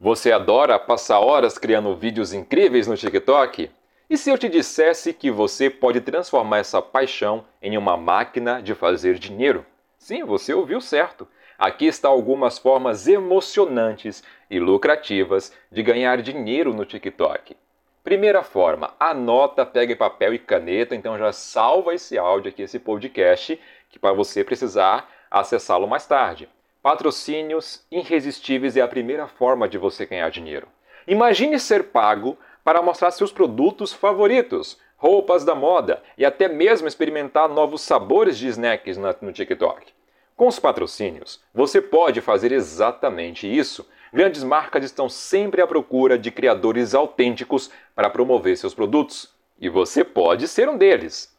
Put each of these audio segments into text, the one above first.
Você adora passar horas criando vídeos incríveis no TikTok? E se eu te dissesse que você pode transformar essa paixão em uma máquina de fazer dinheiro? Sim, você ouviu certo. Aqui estão algumas formas emocionantes e lucrativas de ganhar dinheiro no TikTok. Primeira forma, anota, pega papel e caneta, então já salva esse áudio aqui, esse podcast, que para você precisar acessá-lo mais tarde. Patrocínios irresistíveis é a primeira forma de você ganhar dinheiro. Imagine ser pago para mostrar seus produtos favoritos, roupas da moda e até mesmo experimentar novos sabores de snacks no TikTok. Com os patrocínios, você pode fazer exatamente isso. Grandes marcas estão sempre à procura de criadores autênticos para promover seus produtos, e você pode ser um deles.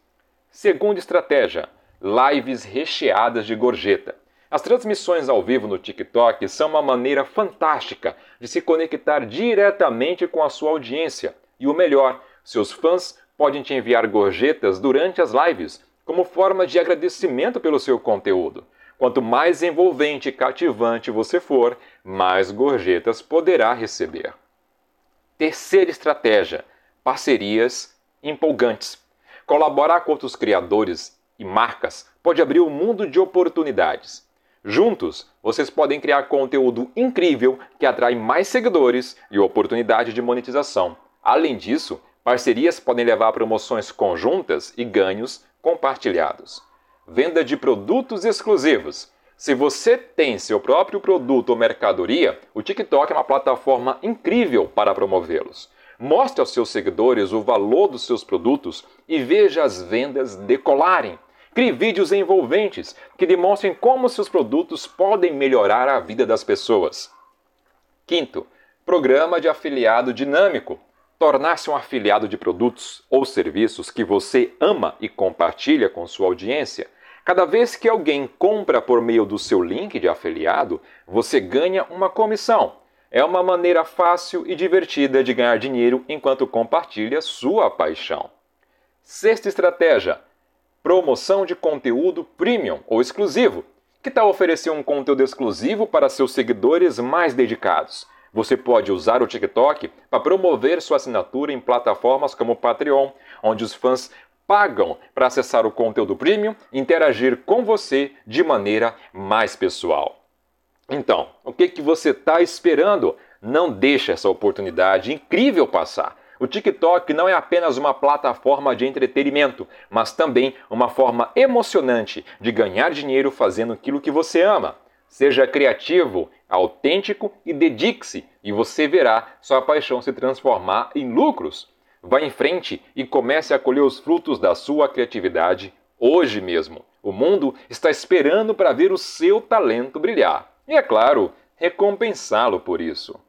Segunda estratégia: lives recheadas de gorjeta. As transmissões ao vivo no TikTok são uma maneira fantástica de se conectar diretamente com a sua audiência. E o melhor, seus fãs podem te enviar gorjetas durante as lives, como forma de agradecimento pelo seu conteúdo. Quanto mais envolvente e cativante você for, mais gorjetas poderá receber. Terceira estratégia: parcerias empolgantes. Colaborar com outros criadores e marcas pode abrir um mundo de oportunidades. Juntos, vocês podem criar conteúdo incrível que atrai mais seguidores e oportunidade de monetização. Além disso, parcerias podem levar a promoções conjuntas e ganhos compartilhados. Venda de produtos exclusivos. Se você tem seu próprio produto ou mercadoria, o TikTok é uma plataforma incrível para promovê-los. Mostre aos seus seguidores o valor dos seus produtos e veja as vendas decolarem. Crie vídeos envolventes que demonstrem como seus produtos podem melhorar a vida das pessoas. Quinto, programa de afiliado dinâmico. Tornar-se um afiliado de produtos ou serviços que você ama e compartilha com sua audiência. Cada vez que alguém compra por meio do seu link de afiliado, você ganha uma comissão. É uma maneira fácil e divertida de ganhar dinheiro enquanto compartilha sua paixão. Sexta estratégia: promoção de conteúdo premium ou exclusivo. Que tal oferecer um conteúdo exclusivo para seus seguidores mais dedicados? Você pode usar o TikTok para promover sua assinatura em plataformas como o Patreon, onde os fãs pagam para acessar o conteúdo premium e interagir com você de maneira mais pessoal. Então, o que, que você está esperando? Não deixe essa oportunidade incrível passar. O TikTok não é apenas uma plataforma de entretenimento, mas também uma forma emocionante de ganhar dinheiro fazendo aquilo que você ama. Seja criativo, autêntico e dedique-se, e você verá sua paixão se transformar em lucros. Vá em frente e comece a colher os frutos da sua criatividade hoje mesmo. O mundo está esperando para ver o seu talento brilhar. E é claro, recompensá-lo por isso.